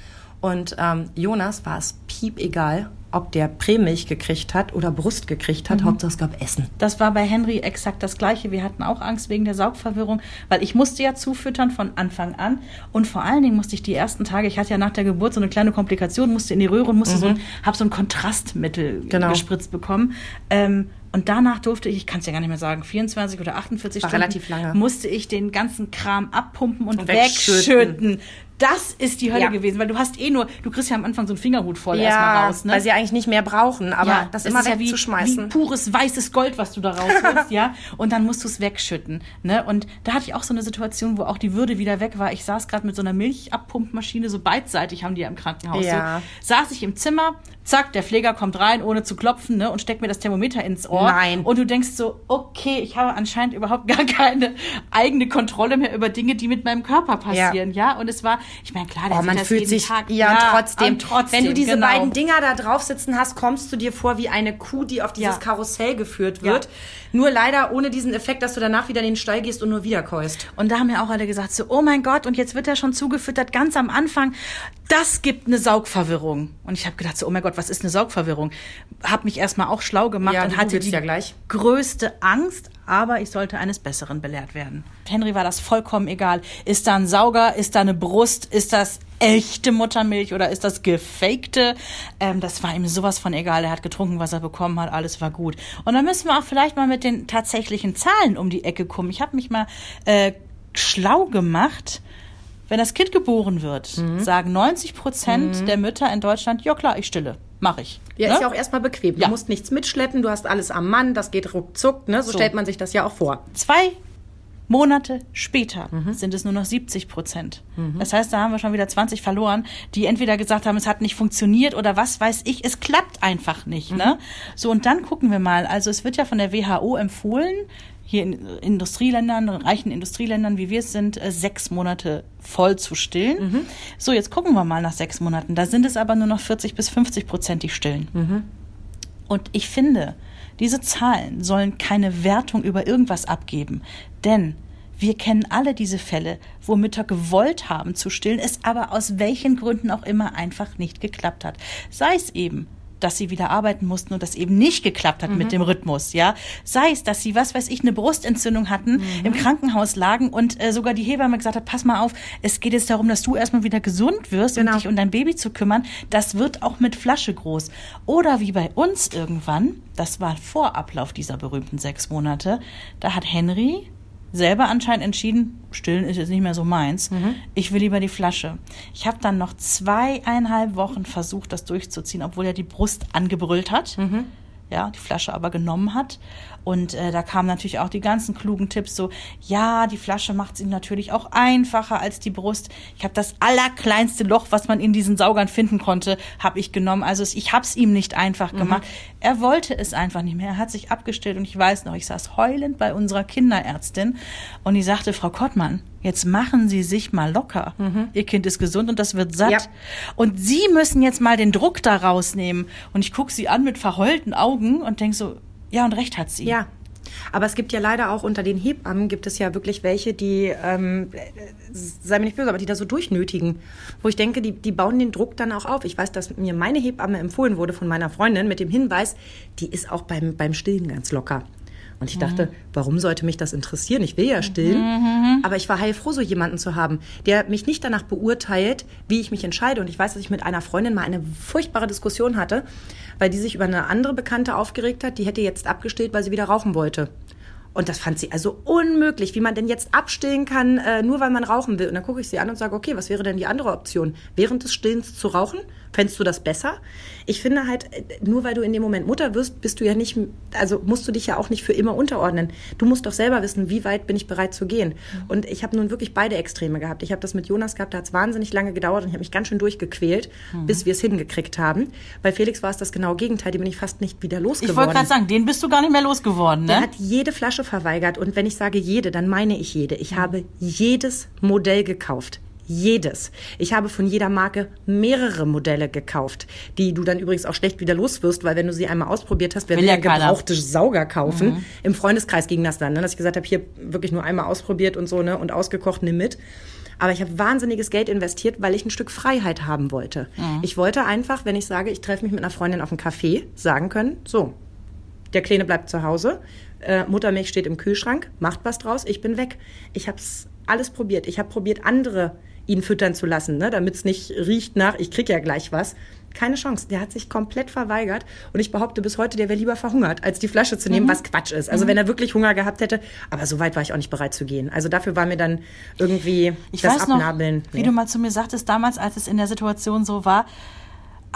Und ähm, Jonas war es piep egal, ob der Prämilch gekriegt hat oder Brust gekriegt hat. Hauptsache es gab Essen. Das war bei Henry exakt das Gleiche. Wir hatten auch Angst wegen der Saugverwirrung, weil ich musste ja zufüttern von Anfang an. Und vor allen Dingen musste ich die ersten Tage, ich hatte ja nach der Geburt so eine kleine Komplikation, musste in die Röhre und musste so ein, hab so ein Kontrastmittel Genau. gespritzt bekommen. Ähm, und danach durfte ich, ich kann es ja gar nicht mehr sagen, 24 oder 48 War Stunden musste ich den ganzen Kram abpumpen und, Und wegschütten. wegschütten. Das ist die Hölle Ja. gewesen, weil du hast eh nur, du kriegst ja am Anfang so einen Fingerhut voll erstmal raus. Ne? weil sie eigentlich nicht mehr brauchen, aber das es immer ist ja wie, wegzuschmeißen. wie pures weißes Gold, was du da rausholst, (laughs) ja. Und dann musst du es wegschütten. Ne? Und da hatte ich auch so eine Situation, wo auch die Würde wieder weg war. Ich saß gerade mit so einer Milchabpumpmaschine, so beidseitig haben die ja im Krankenhaus. Ja. So, saß ich im Zimmer, zack, der Pfleger kommt rein, ohne zu klopfen, ne, und steckt mir das Thermometer ins Ohr. Nein. Und du denkst so, okay, ich habe anscheinend überhaupt (laughs) gar keine eigene Kontrolle mehr über Dinge, die mit meinem Körper passieren, ja. Und es war, ich meine, klar, der Oh, man das fühlt sich Tag. ja, trotzdem. und trotzdem. Wenn du diese genau. beiden Dinger da drauf sitzen hast, kommst du dir vor wie eine Kuh, die auf dieses Ja. Karussell geführt Ja. wird. Nur leider ohne diesen Effekt, dass du danach wieder in den Stall gehst und nur wiederkäust. Und da haben ja auch alle gesagt, so, oh mein Gott, und jetzt wird er schon zugefüttert, ganz am Anfang. Das gibt eine Saugverwirrung. Und ich habe gedacht, so, oh mein Gott, was ist eine Saugverwirrung? Hab mich erstmal auch schlau gemacht Ja, und hatte die ja gleich. größte Angst, aber ich sollte eines Besseren belehrt werden. Henry war das vollkommen egal. Ist da ein Sauger? Ist da eine Brust? Ist das echte Muttermilch oder ist das gefakte? Ähm, das war ihm sowas von egal. Er hat getrunken, was er bekommen hat. Alles war gut. Und dann müssen wir auch vielleicht mal mit den tatsächlichen Zahlen um die Ecke kommen. Ich habe mich mal äh, schlau gemacht. Wenn das Kind geboren wird, Mhm. sagen 90 Prozent der Mütter in Deutschland, ja klar, ich stille. Mache ich. Ja, Ne? ist ja auch erstmal bequem. Ja. Du musst nichts mitschleppen, du hast alles am Mann, das geht ruckzuck, ne? So, So. stellt man sich das ja auch vor. Zwei Monate später Mhm. sind es nur noch 70 Prozent. Das heißt, da haben wir schon wieder 20 verloren, die entweder gesagt haben, es hat nicht funktioniert oder was weiß ich, es klappt einfach nicht. Mhm. Ne? So, und dann gucken wir mal. Also es wird ja von der WHO empfohlen, hier in Industrieländern, reichen Industrieländern, wie wir es sind, äh, sechs Monate voll zu stillen. Mhm. So, jetzt gucken wir mal nach sechs Monaten. Da sind es aber nur noch 40 bis 50 Prozent, die stillen. Mhm. Und ich finde, diese Zahlen sollen keine Wertung über irgendwas abgeben. Denn wir kennen alle diese Fälle, wo Mütter gewollt haben zu stillen, es aber aus welchen Gründen auch immer einfach nicht geklappt hat. Sei es eben, dass sie wieder arbeiten mussten und das eben nicht geklappt hat mit dem Rhythmus, ja. Sei es, dass sie, was weiß ich, eine Brustentzündung hatten, im Krankenhaus lagen und äh, sogar die Hebamme gesagt hat, pass mal auf, es geht jetzt darum, dass du erstmal wieder gesund wirst Genau. und dich um dein Baby zu kümmern. Das wird auch mit Flasche groß. Oder wie bei uns irgendwann, das war vor Ablauf dieser berühmten sechs Monate, da hat Henry selber anscheinend entschieden, stillen ist jetzt nicht mehr so meins. Ich will lieber die Flasche. Ich habe dann noch zweieinhalb Wochen versucht, das durchzuziehen, obwohl er die Brust angebrüllt hat. Ja, die Flasche aber genommen hat. Und äh, da kamen natürlich auch die ganzen klugen Tipps so, ja, die Flasche macht es ihm natürlich auch einfacher als die Brust. Ich habe das allerkleinste Loch, was man in diesen Saugern finden konnte, habe ich genommen. Also ich habe es ihm nicht einfach gemacht. Er wollte es einfach nicht mehr. Er hat sich abgestellt und ich weiß noch, ich saß heulend bei unserer Kinderärztin und die sagte, Frau Kottmann, jetzt machen Sie sich mal locker. Mhm. Ihr Kind ist gesund und das wird satt. Ja. Und Sie müssen jetzt mal den Druck da rausnehmen. Und ich gucke sie an mit verheulten Augen und denke so, ja, und recht hat sie. Ja, aber es gibt ja leider auch unter den Hebammen gibt es ja wirklich welche, die, ähm, sei mir nicht böse, aber die da so durchnötigen. Wo ich denke, die, die bauen den Druck dann auch auf. Ich weiß, dass mir meine Hebamme empfohlen wurde von meiner Freundin mit dem Hinweis, die ist auch beim, beim Stillen ganz locker. Und ich dachte, warum sollte mich das interessieren? Ich will ja stillen. Mhm. Aber ich war heilfroh, so jemanden zu haben, der mich nicht danach beurteilt, wie ich mich entscheide. Und ich weiß, dass ich mit einer Freundin mal eine furchtbare Diskussion hatte, weil die sich über eine andere Bekannte aufgeregt hat, die hätte jetzt abgestillt, weil sie wieder rauchen wollte. Und das fand sie also unmöglich, wie man denn jetzt abstillen kann, äh, nur weil man rauchen will. Und dann gucke ich sie an und sage, okay, was wäre denn die andere Option? Während des Stillens zu rauchen? Fändest du das besser? Ich finde halt, äh, nur weil du in dem Moment Mutter wirst, bist du ja nicht, also musst du dich ja auch nicht für immer unterordnen. Du musst doch selber wissen, wie weit bin ich bereit zu gehen. Mhm. Und ich habe nun wirklich beide Extreme gehabt. Ich habe das mit Jonas gehabt, da hat es wahnsinnig lange gedauert und ich habe mich ganz schön durchgequält, mhm. bis wir es hingekriegt haben. Bei Felix war es das genaue Gegenteil, den bin ich fast nicht wieder losgeworden. Ich wollte gerade sagen, den bist du gar nicht mehr losgeworden, ne? Der hat jede Flasche verweigert und wenn ich sage jede, dann meine ich jede. Ich mhm. habe jedes Modell gekauft jedes. Ich habe von jeder Marke mehrere Modelle gekauft, die du dann übrigens auch schlecht wieder loswirst, weil wenn du sie einmal ausprobiert hast, wer will, will ja gebrauchte Sauger kaufen. Mhm. Im Freundeskreis ging das dann, ne, dass ich gesagt habe, hier wirklich nur einmal ausprobiert und so ne und ausgekocht, nimm mit. Aber ich habe wahnsinniges Geld investiert, weil ich ein Stück Freiheit haben wollte. Mhm. Ich wollte einfach, wenn ich sage, ich treffe mich mit einer Freundin auf einen Café, sagen können, so, der Kleine bleibt zu Hause, äh, Muttermilch steht im Kühlschrank, macht was draus, ich bin weg. Ich habe alles probiert. Ich habe probiert, andere ihn füttern zu lassen, ne? damit es nicht riecht nach, ich krieg ja gleich was. Keine Chance. Der hat sich komplett verweigert. Und ich behaupte bis heute, der wäre lieber verhungert, als die Flasche zu nehmen, mhm. was Quatsch ist. Also mhm. wenn er wirklich Hunger gehabt hätte. Aber so weit war ich auch nicht bereit zu gehen. Also dafür war mir dann irgendwie ich das weiß Abnabeln. Noch, wie du mal zu mir sagtest, damals, als es in der Situation so war,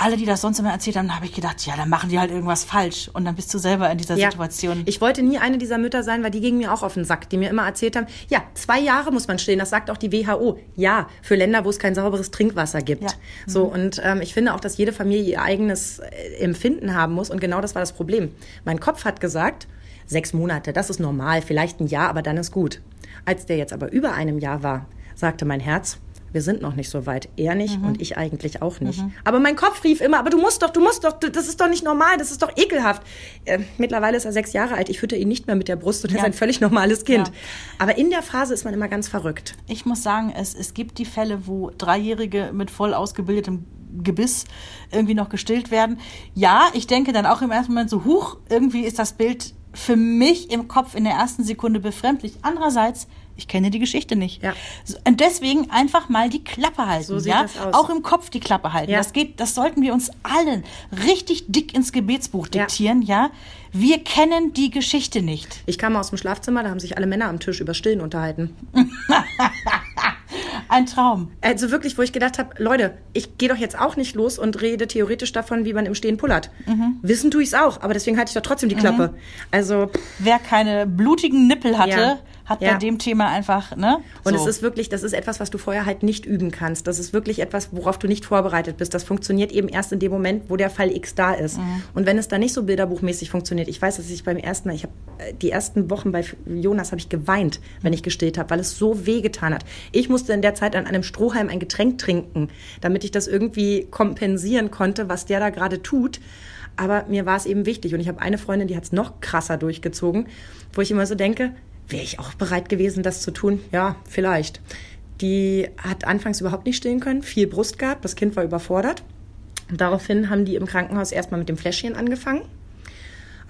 alle, die das sonst immer erzählt haben, habe ich gedacht, ja, dann machen die halt irgendwas falsch. Und dann bist du selber in dieser ja. Situation. Ich wollte nie eine dieser Mütter sein, weil die gingen mir auch auf den Sack, die mir immer erzählt haben, ja, zwei Jahre muss man stehen, das sagt auch die WHO. Ja, für Länder, wo es kein sauberes Trinkwasser gibt. Ja. So, mhm. und ähm, ich finde auch, dass jede Familie ihr eigenes äh, Empfinden haben muss. Und genau das war das Problem. Mein Kopf hat gesagt, sechs Monate, das ist normal, vielleicht ein Jahr, aber dann ist gut. Als der jetzt aber über einem Jahr war, sagte mein Herz, wir sind noch nicht so weit. Er nicht mhm. und ich eigentlich auch nicht. Mhm. Aber mein Kopf rief immer, aber du musst doch, du musst doch, das ist doch nicht normal, das ist doch ekelhaft. Äh, mittlerweile ist er sechs Jahre alt, ich fütter ihn nicht mehr mit der Brust und ja. er ist ein völlig normales Kind. Ja. Aber in der Phase ist man immer ganz verrückt. Ich muss sagen, es, es gibt die Fälle, wo Dreijährige mit voll ausgebildetem Gebiss irgendwie noch gestillt werden. Ja, ich denke dann auch im ersten Moment so, huch, irgendwie ist das Bild für mich im Kopf in der ersten Sekunde befremdlich. Andererseits ich kenne die Geschichte nicht. Ja. Und deswegen einfach mal die Klappe halten. So ja? Auch im Kopf die Klappe halten. Ja. Das geht, das sollten wir uns allen richtig dick ins Gebetsbuch diktieren, ja. ja? Wir kennen die Geschichte nicht. Ich kam aus dem Schlafzimmer, da haben sich alle Männer am Tisch über Stillen unterhalten. (laughs) Ein Traum. Also wirklich, wo ich gedacht habe, Leute, ich gehe doch jetzt auch nicht los und rede theoretisch davon, wie man im Stehen pullert. Mhm. Wissen tue ich es auch, aber deswegen halte ich doch trotzdem die Klappe. Mhm. Also wer keine blutigen Nippel hatte, ja hat ja. bei dem Thema einfach, ne? Und so. es ist wirklich, das ist etwas, was du vorher halt nicht üben kannst. Das ist wirklich etwas, worauf du nicht vorbereitet bist. Das funktioniert eben erst in dem Moment, wo der Fall X da ist. Mhm. Und wenn es da nicht so bilderbuchmäßig funktioniert, ich weiß, dass ich beim ersten Mal, ich habe äh, die ersten Wochen bei Jonas habe ich geweint, wenn ich gestillt habe, weil es so weh getan hat. Ich musste in der Zeit an einem Strohhalm ein Getränk trinken, damit ich das irgendwie kompensieren konnte, was der da gerade tut. Aber mir war es eben wichtig. Und ich habe eine Freundin, die hat es noch krasser durchgezogen, wo ich immer so denke, Wäre ich auch bereit gewesen, das zu tun? Ja, vielleicht. Die hat anfangs überhaupt nicht stillen können, viel Brust gehabt, das Kind war überfordert. Und daraufhin haben die im Krankenhaus erstmal mit dem Fläschchen angefangen.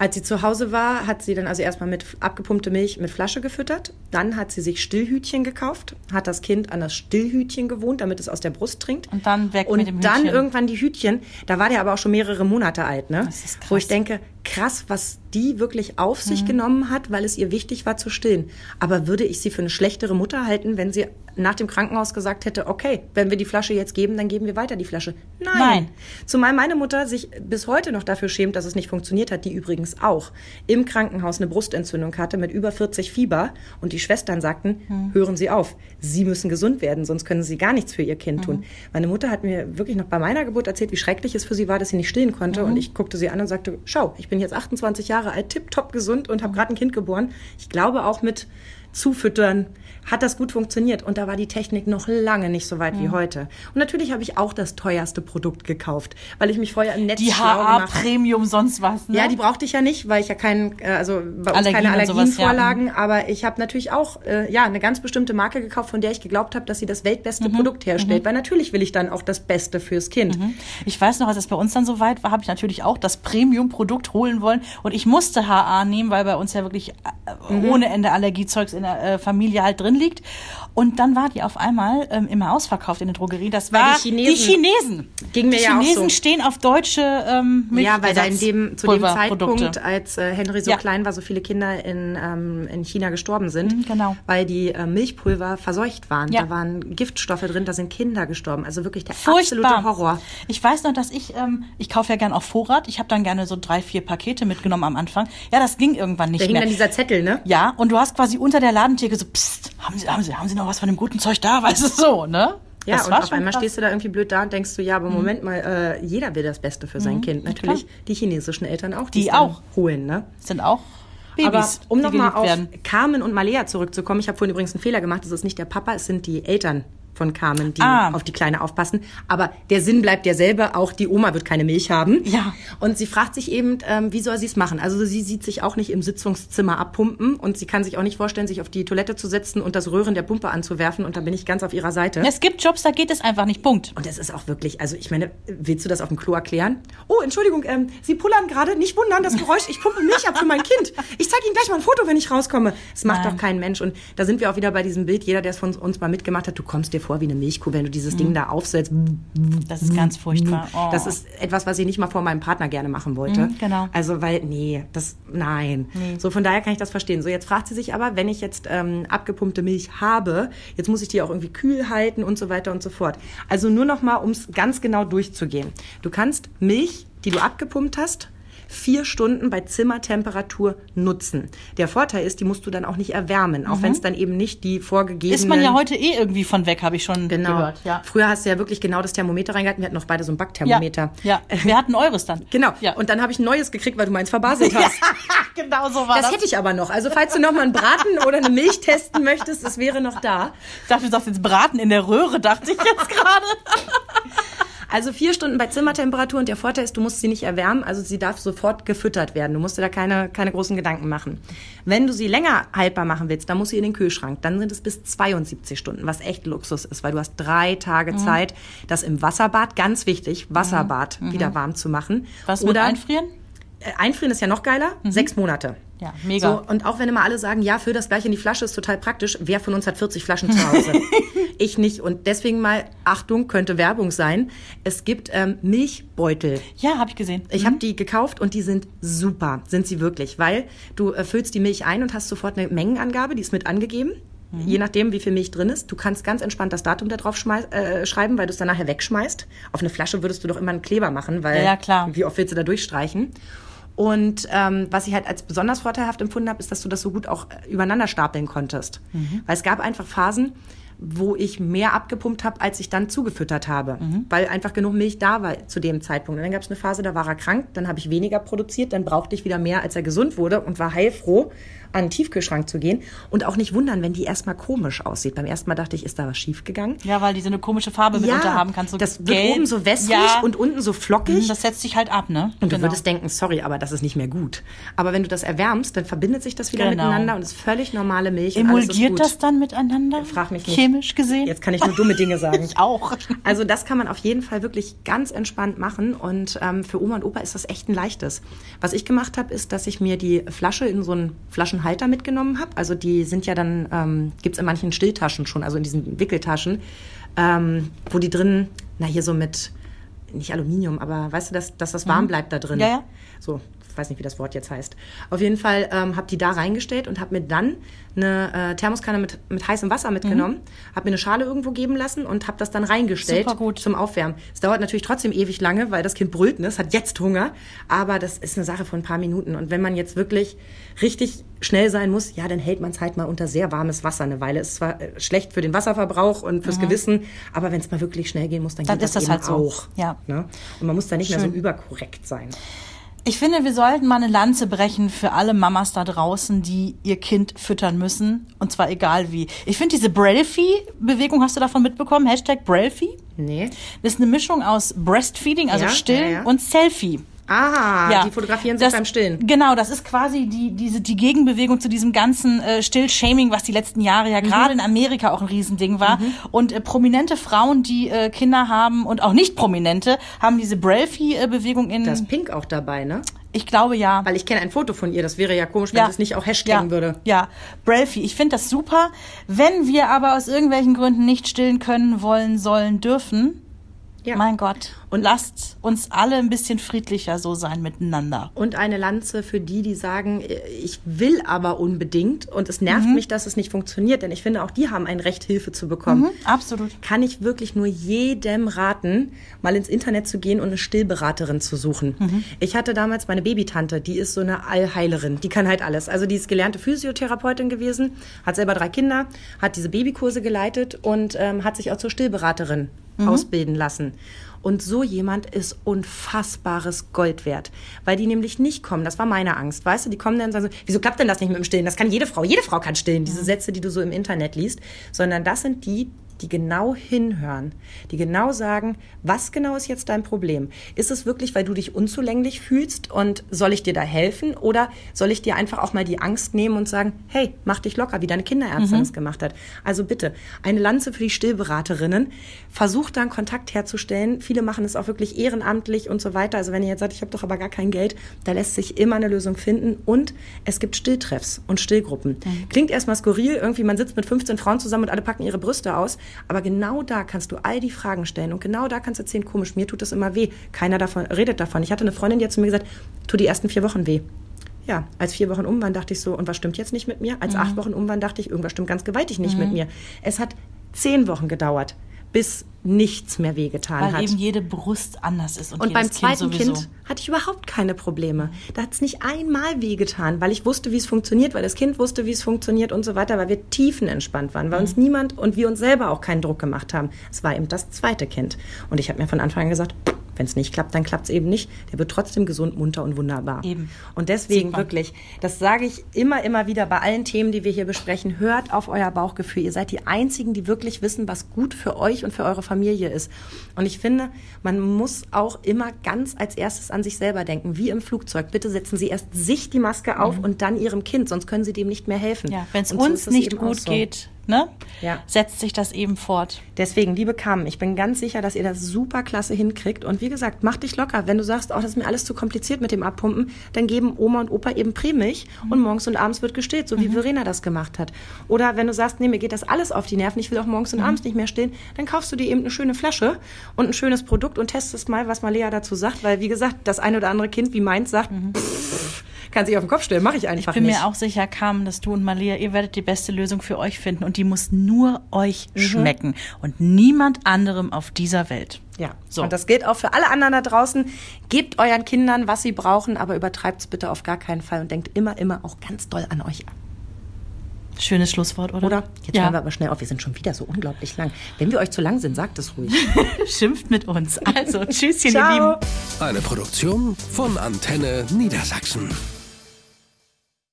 Als sie zu Hause war, hat sie dann also erstmal mit abgepumpte Milch mit Flasche gefüttert. Dann hat sie sich Stillhütchen gekauft, hat das Kind an das Stillhütchen gewohnt, damit es aus der Brust trinkt. Und dann weg und mit dem Hütchen. Und dann irgendwann die Hütchen. Da war der aber auch schon mehrere Monate alt, ne? Das ist krass. Wo ich denke, krass, was die wirklich auf sich mhm. genommen hat, weil es ihr wichtig war zu stillen. Aber würde ich sie für eine schlechtere Mutter halten, wenn sie nach dem Krankenhaus gesagt hätte, okay, wenn wir die Flasche jetzt geben, dann geben wir weiter die Flasche? Nein. Nein. Zumal meine Mutter sich bis heute noch dafür schämt, dass es nicht funktioniert hat, die übrigens auch im Krankenhaus eine Brustentzündung hatte mit über 40 Fieber und die Schwestern sagten, mhm. hören Sie auf, Sie müssen gesund werden, sonst können Sie gar nichts für Ihr Kind mhm. tun. Meine Mutter hat mir wirklich noch bei meiner Geburt erzählt, wie schrecklich es für sie war, dass sie nicht stillen konnte mhm. und ich guckte sie an und sagte, schau, ich bin jetzt 28 Jahre alt, tipptopp gesund und habe gerade ein Kind geboren. Ich glaube auch mit Zufüttern hat das gut funktioniert. Und da war die Technik noch lange nicht so weit mhm. wie heute. Und natürlich habe ich auch das teuerste Produkt gekauft, weil ich mich vorher im Netz Die HA Premium sonst was. Ne? Ja, die brauchte ich ja nicht, weil ich ja keinen, äh, also bei uns Allergien keine Allergien vorlagen. Ja. Aber ich habe natürlich auch äh, ja eine ganz bestimmte Marke gekauft, von der ich geglaubt habe, dass sie das weltbeste mhm. Produkt herstellt. Mhm. Weil natürlich will ich dann auch das Beste fürs Kind. Mhm. Ich weiß noch, als es bei uns dann so weit war, habe ich natürlich auch das Premium-Produkt holen wollen. Und ich musste HA nehmen, weil bei uns ja wirklich äh, mhm. ohne Ende Allergiezeugs in der äh, Familie halt drin liegt. Und dann war die auf einmal ähm, immer ausverkauft in der Drogerie. Das war die Chinesen. Die Chinesen, Ging mir die ja Chinesen auch so. stehen auf deutsche ähm, Milch Ja, weil da in dem, zu dem Zeitpunkt, als äh, Henry so ja. klein war, so viele Kinder in, ähm, in China gestorben sind. Mhm, genau. Weil die äh, Milchpulver verseucht waren. Ja. Da waren Giftstoffe drin, da sind Kinder gestorben. Also wirklich der Furchtbar. absolute Horror. Ich weiß noch, dass ich, ähm, ich kaufe ja gern auf Vorrat. Ich habe dann gerne so drei, vier Pakete mitgenommen am Anfang. Ja, das ging irgendwann nicht da mehr. Da hing dann dieser Zettel, ne? Ja, und du hast quasi unter der Ladentheke so, psst, haben Sie, haben Sie, haben Sie noch was von dem guten Zeug da? (laughs) Weißt du, so, ne? Ja, das und auf einmal krass. stehst du da irgendwie blöd da und denkst du, ja, aber mhm. Moment mal, äh, jeder will das Beste für sein mhm, Kind. Natürlich die chinesischen Eltern auch, die, die auch holen, ne? Sind auch Babys, aber um nochmal auf werden. Carmen und Malea zurückzukommen, ich habe vorhin übrigens einen Fehler gemacht, es ist nicht der Papa, es sind die Eltern von Carmen, die ah. auf die Kleine aufpassen. Aber der Sinn bleibt derselbe, auch die Oma wird keine Milch haben. Ja. Und sie fragt sich eben, ähm, wie soll sie es machen? Also sie sieht sich auch nicht im Sitzungszimmer abpumpen und sie kann sich auch nicht vorstellen, sich auf die Toilette zu setzen und das Röhren der Pumpe anzuwerfen und dann bin ich ganz auf ihrer Seite. Es gibt Jobs, da geht es einfach nicht, Punkt. Und es ist auch wirklich, also ich meine, willst du das auf dem Klo erklären? Oh, Entschuldigung, ähm, Sie pullern gerade, nicht wundern, das Geräusch, ich pumpe Milch ab für mein Kind. Ich zeige Ihnen gleich mal ein Foto, wenn ich rauskomme. Das macht Nein. doch kein Mensch und da sind wir auch wieder bei diesem Bild, jeder, der es von uns mal mitgemacht hat, du kommst dir vor wie eine Milchkuh, wenn du dieses mhm. Ding da aufsetzt. Das ist ganz furchtbar. Oh. Das ist etwas, was ich nicht mal vor meinem Partner gerne machen wollte. Mhm, genau. Also, weil, nee, das, nein. Nee. So, von daher kann ich das verstehen. So, jetzt fragt sie sich aber, wenn ich jetzt ähm, abgepumpte Milch habe, jetzt muss ich die auch irgendwie kühl halten und so weiter und so fort. Also nur noch mal, um es ganz genau durchzugehen. Du kannst Milch, die du abgepumpt hast, vier Stunden bei Zimmertemperatur nutzen. Der Vorteil ist, die musst du dann auch nicht erwärmen, auch mhm. wenn es dann eben nicht die vorgegebenen... Ist man ja heute eh irgendwie von weg, habe ich schon genau. gehört. Ja. Früher hast du ja wirklich genau das Thermometer reingehalten. Wir hatten noch beide so ein Backthermometer. Ja, ja. (laughs) wir hatten eures dann. Genau. Ja. Und dann habe ich ein neues gekriegt, weil du meins verbaselt hast. (laughs) genau so war das. Das hätte ich aber noch. Also falls du noch mal einen Braten oder eine Milch testen möchtest, es wäre noch da. Ich dachte, du sagst jetzt Braten in der Röhre, dachte ich jetzt gerade. (laughs) Also vier Stunden bei Zimmertemperatur und der Vorteil ist, du musst sie nicht erwärmen, also sie darf sofort gefüttert werden. Du musst dir da keine, keine großen Gedanken machen. Wenn du sie länger haltbar machen willst, dann muss sie in den Kühlschrank. Dann sind es bis 72 Stunden, was echt Luxus ist, weil du hast drei Tage mhm. Zeit, das im Wasserbad, ganz wichtig, Wasserbad mhm. wieder warm zu machen. Was Oder einfrieren? Einfrieren ist ja noch geiler, mhm. sechs Monate. Ja, mega. So, und auch wenn immer alle sagen, ja, für das gleiche in die Flasche ist total praktisch, wer von uns hat 40 Flaschen zu Hause? (laughs) ich nicht. Und deswegen mal, Achtung, könnte Werbung sein. Es gibt ähm, Milchbeutel. Ja, habe ich gesehen. Ich mhm. habe die gekauft und die sind super, sind sie wirklich, weil du äh, füllst die Milch ein und hast sofort eine Mengenangabe, die ist mit angegeben. Mhm. Je nachdem, wie viel Milch drin ist. Du kannst ganz entspannt das Datum da drauf äh, schreiben, weil du es dann nachher wegschmeißt. Auf eine Flasche würdest du doch immer einen Kleber machen, weil ja, ja, klar. wie oft willst du da durchstreichen? Und ähm, was ich halt als besonders vorteilhaft empfunden habe, ist, dass du das so gut auch äh, übereinander stapeln konntest. Mhm. Weil es gab einfach Phasen, wo ich mehr abgepumpt habe, als ich dann zugefüttert habe, mhm. weil einfach genug Milch da war zu dem Zeitpunkt. Und dann gab es eine Phase, da war er krank, dann habe ich weniger produziert, dann brauchte ich wieder mehr, als er gesund wurde und war heilfroh an den Tiefkühlschrank zu gehen und auch nicht wundern, wenn die erstmal komisch aussieht. Beim ersten Mal dachte ich, ist da was schief gegangen? Ja, weil die so eine komische Farbe ja, mitunter haben kannst. So das gelb. wird oben so wässrig ja. und unten so flockig. Mhm, das setzt sich halt ab, ne? Und genau. du würdest denken, sorry, aber das ist nicht mehr gut. Aber wenn du das erwärmst, dann verbindet sich das wieder genau. miteinander und ist völlig normale Milch. Emulgiert das dann miteinander? Frag mich nicht. Chemisch gesehen? Jetzt kann ich nur dumme Dinge sagen. (laughs) ich auch. Also das kann man auf jeden Fall wirklich ganz entspannt machen und ähm, für Oma und Opa ist das echt ein leichtes. Was ich gemacht habe, ist, dass ich mir die Flasche in so einen Flaschenhalter mitgenommen habe. Also die sind ja dann, ähm, gibt es in manchen Stilltaschen schon, also in diesen Wickeltaschen, ähm, wo die drin, na hier so mit, nicht Aluminium, aber weißt du, dass, dass das warm mhm. bleibt da drin. Ja, ja. So, weiß nicht, wie das Wort jetzt heißt. Auf jeden Fall ähm, habe die da reingestellt und habe mir dann eine äh, Thermoskanne mit, mit heißem Wasser mitgenommen, mhm. habe mir eine Schale irgendwo geben lassen und habe das dann reingestellt zum Aufwärmen. Es dauert natürlich trotzdem ewig lange, weil das Kind brüllt, ne? es hat jetzt Hunger, aber das ist eine Sache von ein paar Minuten. Und wenn man jetzt wirklich richtig schnell sein muss, ja, dann hält man es halt mal unter sehr warmes Wasser eine Weile. Ist zwar äh, schlecht für den Wasserverbrauch und fürs mhm. Gewissen, aber wenn es mal wirklich schnell gehen muss, dann, dann geht das, das halt auch. So. Ja. Ne? Und man muss da nicht Schön. mehr so überkorrekt sein. Ich finde, wir sollten mal eine Lanze brechen für alle Mamas da draußen, die ihr Kind füttern müssen. Und zwar egal wie. Ich finde diese Brailfee-Bewegung, hast du davon mitbekommen? Hashtag Brailfee? Nee. Das ist eine Mischung aus Breastfeeding, also Ja, Stillen ja, ja. und Selfie. Ah, die fotografieren sich das- beim Stillen. Genau, das ist quasi die, diese, die Gegenbewegung zu diesem ganzen äh, Still-Shaming, was die letzten Jahre Mhm. ja gerade in Amerika auch ein Riesending war. Und äh, prominente Frauen, die äh, Kinder haben und auch nicht prominente, haben diese Brailfee-Bewegung in, Da ist Pink auch dabei, ne? ich glaube ja. Weil ich kenne ein Foto von ihr. Das wäre ja komisch, wenn sie es nicht auch hashtaggen ja, würde. Ja, Brailfee, ich finde das super. Wenn wir aber aus irgendwelchen Gründen nicht stillen können, wollen, sollen, dürfen, Ja. mein Gott, Und- lasst uns alle ein bisschen friedlicher so sein miteinander. Und eine Lanze für die, die sagen, ich will aber unbedingt und es nervt Mhm. mich, dass es nicht funktioniert, denn ich finde, auch die haben ein Recht, Hilfe zu bekommen. Mhm, absolut. Kann ich wirklich nur jedem raten, mal ins Internet zu gehen und eine Stillberaterin zu suchen. Mhm. Ich hatte damals meine Babytante, die ist so eine Allheilerin, die kann halt alles. Also die ist gelernte Physiotherapeutin gewesen, hat selber drei Kinder, hat diese Babykurse geleitet und ähm, hat sich auch zur Stillberaterin ausbilden lassen. Und so jemand ist unfassbares Gold wert, weil die nämlich nicht kommen. Das war meine Angst, weißt du? Die kommen dann und sagen so, wieso klappt denn das nicht mit dem Stillen? Das kann jede Frau. Jede Frau kann stillen. Diese Sätze, die du so im Internet liest, sondern das sind die, die genau hinhören, die genau sagen, was genau ist jetzt dein Problem? Ist es wirklich, weil du dich unzulänglich fühlst und soll ich dir da helfen oder soll ich dir einfach auch mal die Angst nehmen und sagen, hey, mach dich locker, wie deine Kinderärztin es gemacht hat. Also bitte, eine Lanze für die Stillberaterinnen, versucht dann Kontakt herzustellen. Viele machen es auch wirklich ehrenamtlich und so weiter. Also wenn ihr jetzt sagt, ich habe doch aber gar kein Geld, da lässt sich immer eine Lösung finden und es gibt Stilltreffs und Stillgruppen. Klingt erstmal skurril, irgendwie man sitzt mit 15 Frauen zusammen und alle packen ihre Brüste aus, aber genau da kannst du all die Fragen stellen und genau da kannst du erzählen, komisch, mir tut das immer weh. Keiner davon redet davon. Ich hatte eine Freundin, die hat zu mir gesagt, tut die ersten vier Wochen weh. Ja, als vier Wochen um waren, dachte ich so, und was stimmt jetzt nicht mit mir? Als acht Wochen um waren, dachte ich, irgendwas stimmt ganz gewaltig nicht mit mir. Es hat zehn Wochen gedauert, bis nichts mehr wehgetan Weil hat. eben jede Brust anders ist. Und, Und beim kind zweiten sowieso. Kind hatte ich überhaupt keine Probleme. Da hat es nicht einmal wehgetan, weil ich wusste, wie es funktioniert, weil das Kind wusste, wie es funktioniert und so weiter, weil wir tiefenentspannt waren, weil uns Mhm. niemand und wir uns selber auch keinen Druck gemacht haben. Es war eben das zweite Kind. Und ich habe mir von Anfang an gesagt, wenn es nicht klappt, dann klappt es eben nicht. Der wird trotzdem gesund, munter und wunderbar. Eben. Und deswegen wirklich, das sage ich immer, immer wieder bei allen Themen, die wir hier besprechen, hört auf euer Bauchgefühl. Ihr seid die Einzigen, die wirklich wissen, was gut für euch und für eure Familie ist. Und ich finde, man muss auch immer ganz als erstes an sich selber denken, wie im Flugzeug. Bitte setzen Sie erst sich die Maske auf und dann Ihrem Kind, sonst können Sie dem nicht mehr helfen. Mhm. Ja, wenn es so uns es nicht gut so. geht, ne, Ja. setzt sich das eben fort. Deswegen, liebe Carmen, ich bin ganz sicher, dass ihr das super klasse hinkriegt. Und wie gesagt, mach dich locker. Wenn du sagst, oh, das ist mir alles zu kompliziert mit dem Abpumpen, dann geben Oma und Opa eben Prämilch und morgens und abends wird gestillt, so wie Verena das gemacht hat. Oder wenn du sagst, nee, mir geht das alles auf die Nerven, ich will auch morgens und abends nicht mehr stillen, dann kaufst du dir eben eine schöne Flasche und ein schönes Produkt und testest mal, was Malia dazu sagt. Weil, wie gesagt, das ein oder andere Kind wie meins sagt, pff, kann sich auf den Kopf stellen, mache ich einfach Ich bin nicht. mir auch sicher, Carmen, dass du und Malia, ihr werdet die beste Lösung für euch finden. Und die muss nur euch Mhm. schmecken. Und niemand anderem auf dieser Welt. Ja, So. und das gilt auch für alle anderen da draußen. Gebt euren Kindern, was sie brauchen, aber übertreibt es bitte auf gar keinen Fall und denkt immer, immer auch ganz doll an euch. Schönes Schlusswort, oder? Oder? Jetzt ja. hören wir aber schnell auf, wir sind schon wieder so unglaublich lang. Wenn wir euch zu lang sind, sagt es ruhig. (laughs) Schimpft mit uns. Also, (laughs) tschüsschen, ihr Ciao. Lieben. Eine Produktion von Antenne Niedersachsen.